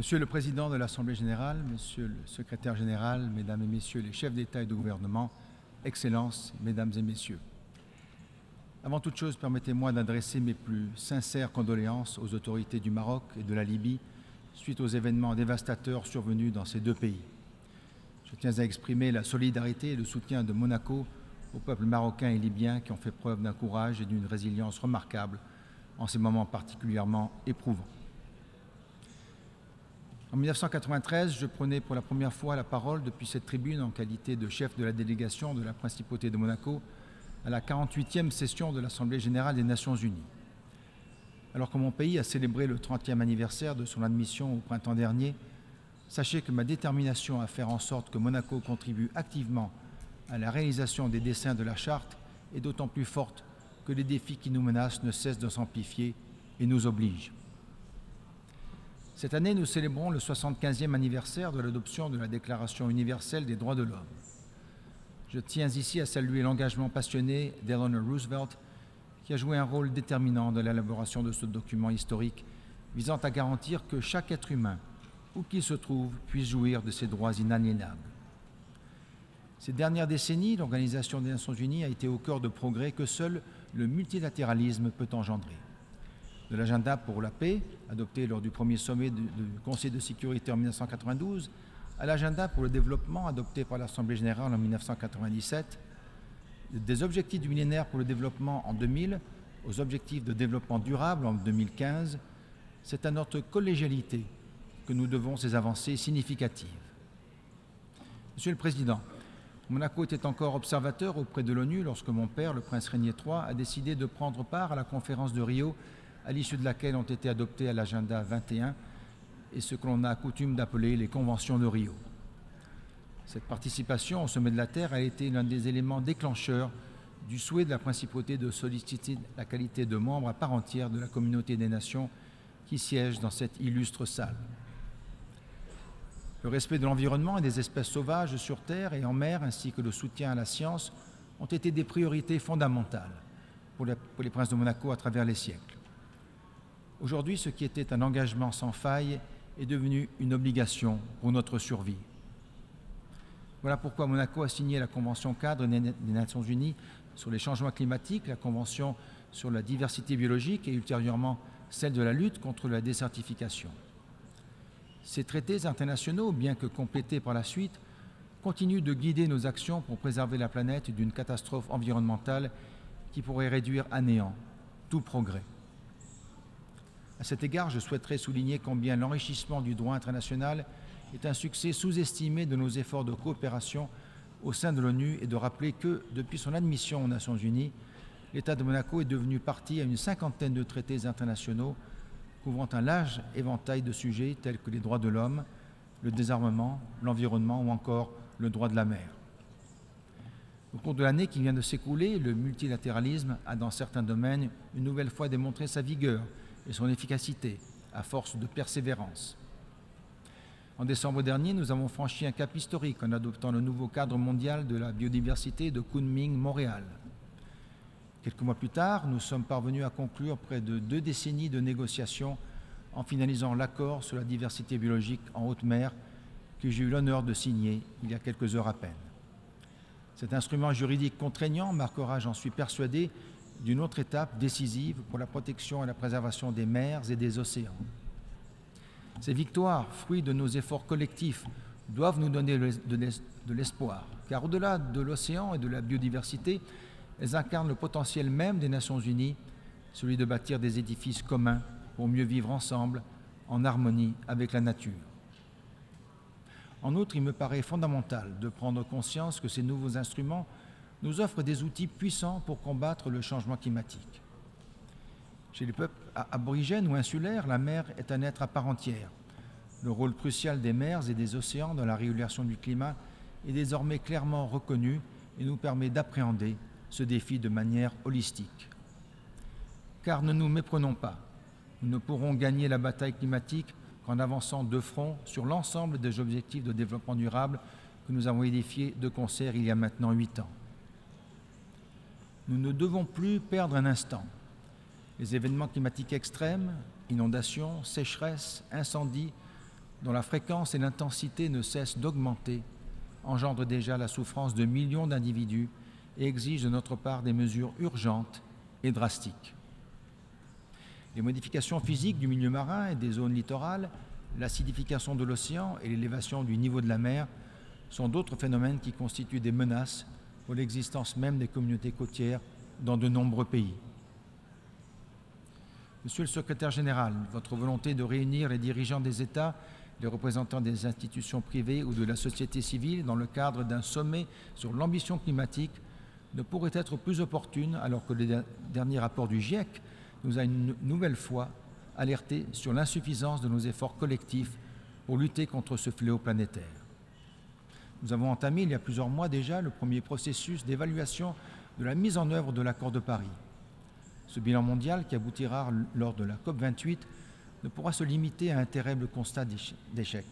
Monsieur le Président de l'Assemblée générale, Monsieur le Secrétaire général, Mesdames et Messieurs les chefs d'État et de gouvernement, Excellences, Mesdames et Messieurs. Avant toute chose, permettez-moi d'adresser mes plus sincères condoléances aux autorités du Maroc et de la Libye suite aux événements dévastateurs survenus dans ces deux pays. Je tiens à exprimer la solidarité et le soutien de Monaco au peuple marocain et libyen qui ont fait preuve d'un courage et d'une résilience remarquables en ces moments particulièrement éprouvants. En 1993, je prenais pour la première fois la parole depuis cette tribune en qualité de chef de la délégation de la Principauté de Monaco à la 48e session de l'Assemblée générale des Nations unies. Alors que mon pays a célébré le 30e anniversaire de son admission au printemps dernier, sachez que ma détermination à faire en sorte que Monaco contribue activement à la réalisation des dessins de la charte est d'autant plus forte que les défis qui nous menacent ne cessent de s'amplifier et nous obligent. Cette année, nous célébrons le 75e anniversaire de l'adoption de la Déclaration universelle des droits de l'homme. Je tiens ici à saluer l'engagement passionné d'Eleanor Roosevelt, qui a joué un rôle déterminant dans l'élaboration de ce document historique visant à garantir que chaque être humain, où qu'il se trouve, puisse jouir de ses droits inaliénables. Ces dernières décennies, l'Organisation des Nations Unies a été au cœur de progrès que seul le multilatéralisme peut engendrer de l'agenda pour la paix, adopté lors du premier sommet du, Conseil de sécurité en 1992, à l'agenda pour le développement, adopté par l'Assemblée générale en 1997, des objectifs du millénaire pour le développement en 2000 aux objectifs de développement durable en 2015, c'est à notre collégialité que nous devons ces avancées significatives. Monsieur le Président, Monaco était encore observateur auprès de l'ONU lorsque mon père, le prince Régnier III, a décidé de prendre part à la conférence de Rio à l'issue de laquelle ont été adoptées à l'agenda 21 et ce que l'on a coutume d'appeler les conventions de Rio. Cette participation au sommet de la Terre a été l'un des éléments déclencheurs du souhait de la principauté de solliciter la qualité de membre à part entière de la communauté des nations qui siège dans cette illustre salle. Le respect de l'environnement et des espèces sauvages sur Terre et en mer, ainsi que le soutien à la science, ont été des priorités fondamentales pour les, princes de Monaco à travers les siècles. Aujourd'hui, ce qui était un engagement sans faille est devenu une obligation pour notre survie. Voilà pourquoi Monaco a signé la Convention cadre des Nations Unies sur les changements climatiques, la Convention sur la diversité biologique et ultérieurement celle de la lutte contre la désertification. Ces traités internationaux, bien que complétés par la suite, continuent de guider nos actions pour préserver la planète d'une catastrophe environnementale qui pourrait réduire à néant tout progrès. À cet égard, je souhaiterais souligner combien l'enrichissement du droit international est un succès sous-estimé de nos efforts de coopération au sein de l'ONU et de rappeler que, depuis son admission aux Nations Unies, l'État de Monaco est devenu partie à une cinquantaine de traités internationaux couvrant un large éventail de sujets tels que les droits de l'homme, le désarmement, l'environnement ou encore le droit de la mer. Au cours de l'année qui vient de s'écouler, le multilatéralisme a dans certains domaines une nouvelle fois démontré sa vigueur et son efficacité à force de persévérance. En décembre dernier, nous avons franchi un cap historique en adoptant le nouveau cadre mondial de la biodiversité de Kunming, Montréal. Quelques mois plus tard, nous sommes parvenus à conclure près de deux décennies de négociations en finalisant l'accord sur la diversité biologique en haute mer que j'ai eu l'honneur de signer il y a quelques heures à peine. Cet instrument juridique contraignant marquera, j'en suis persuadé, d'une autre étape décisive pour la protection et la préservation des mers et des océans. Ces victoires, fruits de nos efforts collectifs, doivent nous donner de l'espoir, car au-delà de l'océan et de la biodiversité, elles incarnent le potentiel même des Nations Unies, celui de bâtir des édifices communs pour mieux vivre ensemble, en harmonie avec la nature. En outre, il me paraît fondamental de prendre conscience que ces nouveaux instruments nous offre des outils puissants pour combattre le changement climatique. Chez les peuples aborigènes ou insulaires, la mer est un être à part entière. Le rôle crucial des mers et des océans dans la régulation du climat est désormais clairement reconnu et nous permet d'appréhender ce défi de manière holistique. Car ne nous méprenons pas, nous ne pourrons gagner la bataille climatique qu'en avançant de front sur l'ensemble des objectifs de développement durable que nous avons édifiés de concert il y a maintenant huit ans. Nous ne devons plus perdre un instant. Les événements climatiques extrêmes, inondations, sécheresses, incendies, dont la fréquence et l'intensité ne cessent d'augmenter, engendre déjà la souffrance de millions d'individus et exige de notre part des mesures urgentes et drastiques. Les modifications physiques du milieu marin et des zones littorales, l'acidification de l'océan et l'élévation du niveau de la mer sont d'autres phénomènes qui constituent des menaces l'existence même des communautés côtières dans de nombreux pays. Monsieur le secrétaire général, votre volonté de réunir les dirigeants des États, les représentants des institutions privées ou de la société civile dans le cadre d'un sommet sur l'ambition climatique ne pourrait être plus opportune alors que le dernier rapport du GIEC nous a une nouvelle fois alerté sur l'insuffisance de nos efforts collectifs pour lutter contre ce fléau planétaire. Nous avons entamé il y a plusieurs mois déjà le premier processus d'évaluation de la mise en œuvre de l'accord de Paris. Ce bilan mondial qui aboutira lors de la COP28 ne pourra se limiter à un terrible constat d'échec.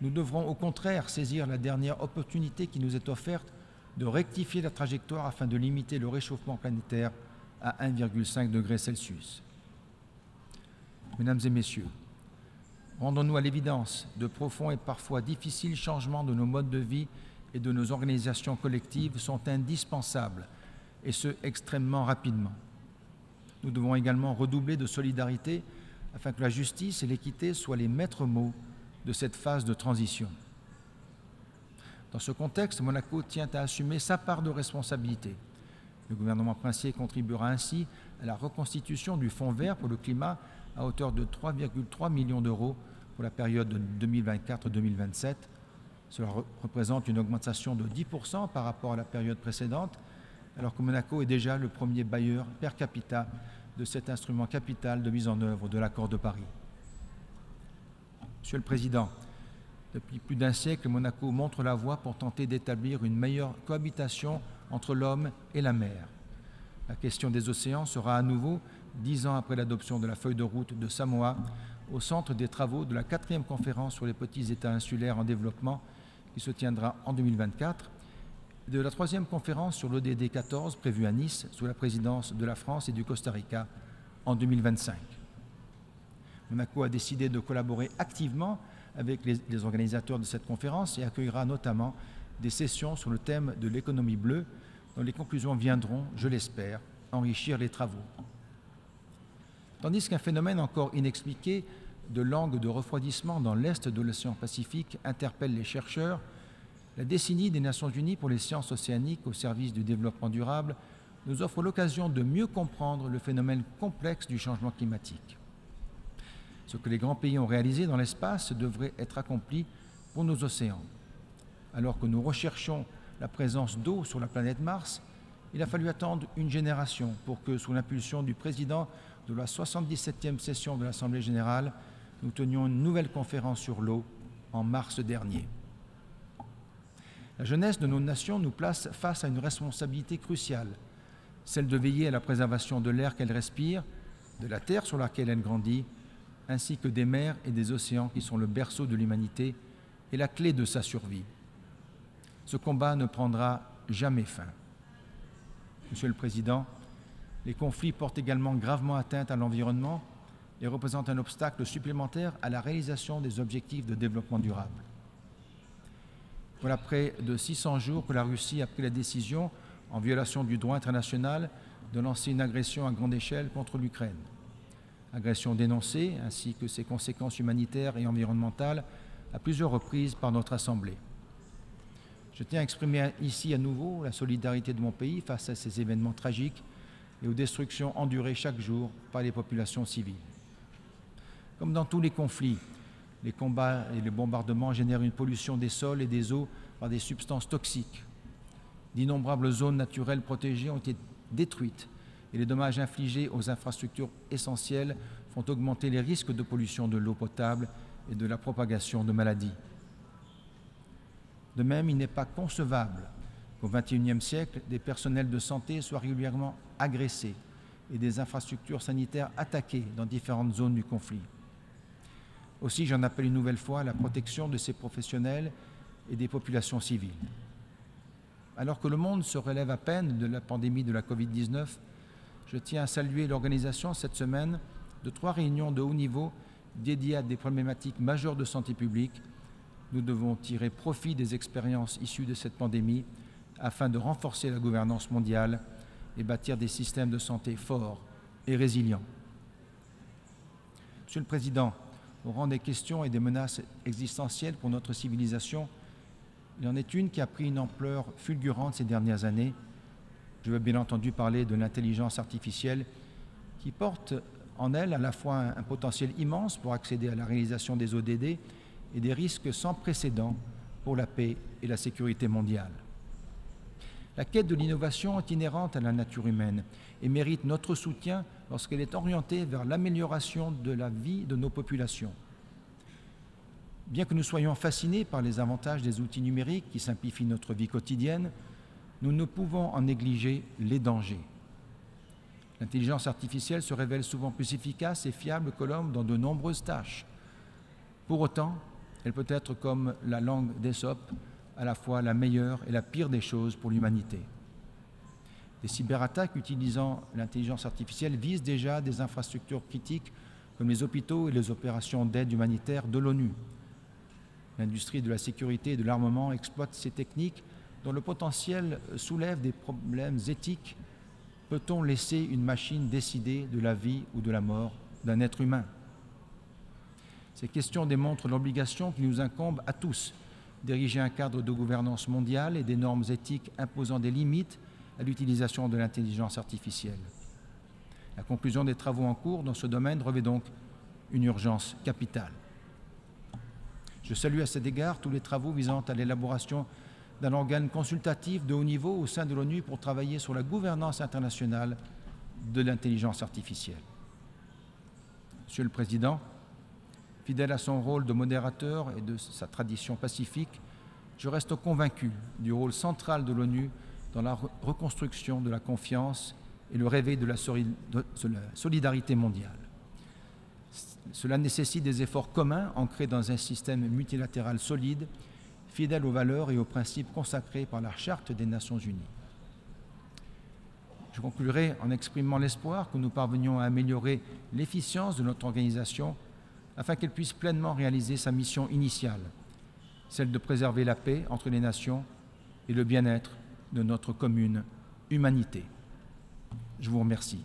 Nous devrons au contraire saisir la dernière opportunité qui nous est offerte de rectifier la trajectoire afin de limiter le réchauffement planétaire à 1,5 degré Celsius. Mesdames et Messieurs, rendons-nous à l'évidence, de profonds et parfois difficiles changements de nos modes de vie et de nos organisations collectives sont indispensables, et ce extrêmement rapidement. Nous devons également redoubler de solidarité afin que la justice et l'équité soient les maîtres mots de cette phase de transition. Dans ce contexte, Monaco tient à assumer sa part de responsabilité. Le gouvernement princier contribuera ainsi à la reconstitution du Fonds vert pour le climat à hauteur de 3,3 millions d'euros pour la période 2024-2027. Cela représente une augmentation de 10% par rapport à la période précédente, alors que Monaco est déjà le premier bailleur per capita de cet instrument capital de mise en œuvre de l'accord de Paris. Monsieur le Président, depuis plus d'un siècle, Monaco montre la voie pour tenter d'établir une meilleure cohabitation entre l'homme et la mer. La question des océans sera à nouveau, dix ans après l'adoption de la feuille de route de Samoa, au centre des travaux de la quatrième conférence sur les petits États insulaires en développement qui se tiendra en 2024, et de la troisième conférence sur l'ODD 14 prévue à Nice sous la présidence de la France et du Costa Rica en 2025. Monaco a décidé de collaborer activement avec les, les organisateurs de cette conférence et accueillera notamment des sessions sur le thème de l'économie bleue, dont les conclusions viendront, je l'espère, enrichir les travaux. Tandis qu'un phénomène encore inexpliqué de langue de refroidissement dans l'est de l'océan Pacifique interpelle les chercheurs, la décennie des Nations Unies pour les sciences océaniques au service du développement durable nous offre l'occasion de mieux comprendre le phénomène complexe du changement climatique. Ce que les grands pays ont réalisé dans l'espace devrait être accompli pour nos océans. Alors que nous recherchons la présence d'eau sur la planète Mars, il a fallu attendre une génération pour que, sous l'impulsion du président de la 77e session de l'Assemblée générale, nous tenions une nouvelle conférence sur l'eau en mars dernier. La jeunesse de nos nations nous place face à une responsabilité cruciale, celle de veiller à la préservation de l'air qu'elle respire, de la terre sur laquelle elle grandit, ainsi que des mers et des océans qui sont le berceau de l'humanité et la clé de sa survie ce combat ne prendra jamais fin. Monsieur le Président, les conflits portent également gravement atteinte à l'environnement et représentent un obstacle supplémentaire à la réalisation des objectifs de développement durable. Voilà près de 600 jours que la Russie a pris la décision, en violation du droit international, de lancer une agression à grande échelle contre l'Ukraine. Agression dénoncée, ainsi que ses conséquences humanitaires et environnementales, à plusieurs reprises par notre Assemblée. Je tiens à exprimer ici à nouveau la solidarité de mon pays face à ces événements tragiques et aux destructions endurées chaque jour par les populations civiles. Comme dans tous les conflits, les combats et les bombardements génèrent une pollution des sols et des eaux par des substances toxiques. D'innombrables zones naturelles protégées ont été détruites et les dommages infligés aux infrastructures essentielles font augmenter les risques de pollution de l'eau potable et de la propagation de maladies. De même, il n'est pas concevable qu'au XXIe siècle, des personnels de santé soient régulièrement agressés et des infrastructures sanitaires attaquées dans différentes zones du conflit. Aussi, j'en appelle une nouvelle fois à la protection de ces professionnels et des populations civiles. Alors que le monde se relève à peine de la pandémie de la Covid-19, je tiens à saluer l'organisation cette semaine de trois réunions de haut niveau dédiée à des problématiques majeures de santé publique, nous devons tirer profit des expériences issues de cette pandémie afin de renforcer la gouvernance mondiale et bâtir des systèmes de santé forts et résilients. Monsieur le Président, au rang des questions et des menaces existentielles pour notre civilisation, il en est une qui a pris une ampleur fulgurante ces dernières années. Je veux bien entendu parler de l'intelligence artificielle qui porte en elle à la fois un, potentiel immense pour accéder à la réalisation des ODD et des risques sans précédent pour la paix et la sécurité mondiale. La quête de l'innovation est inhérente à la nature humaine et mérite notre soutien lorsqu'elle est orientée vers l'amélioration de la vie de nos populations. Bien que nous soyons fascinés par les avantages des outils numériques qui simplifient notre vie quotidienne, nous ne pouvons en négliger les dangers. L'intelligence artificielle se révèle souvent plus efficace et fiable que l'homme dans de nombreuses tâches. Pour autant, elle peut être comme la langue d'Ésope, à la fois la meilleure et la pire des choses pour l'humanité. Des cyberattaques utilisant l'intelligence artificielle visent déjà des infrastructures critiques comme les hôpitaux et les opérations d'aide humanitaire de l'ONU. L'industrie de la sécurité et de l'armement exploite ces techniques dont le potentiel soulève des problèmes éthiques. Peut-on laisser une machine décider de la vie ou de la mort d'un être humain? Ces questions démontrent l'obligation qui nous incombe à tous d'ériger un cadre de gouvernance mondiale et des normes éthiques imposant des limites à l'utilisation de l'intelligence artificielle. La conclusion des travaux en cours dans ce domaine revêt donc une urgence capitale. Je salue à cet égard tous les travaux visant à l'élaboration d'un organe consultatif de haut niveau au sein de l'ONU pour travailler sur la gouvernance internationale de l'intelligence artificielle. Monsieur le Président, fidèle à son rôle de modérateur et de sa tradition pacifique, je reste convaincu du rôle central de l'ONU dans la reconstruction de la confiance et le réveil de la solidarité mondiale. Cela nécessite des efforts communs ancrés dans un système multilatéral solide, fidèle aux valeurs et aux principes consacrés par la Charte des Nations Unies. Je conclurai en exprimant l'espoir que nous parvenions à améliorer l'efficience de notre organisation afin qu'elle puisse pleinement réaliser sa mission initiale, celle de préserver la paix entre les nations et le bien-être de notre commune humanité. Je vous remercie.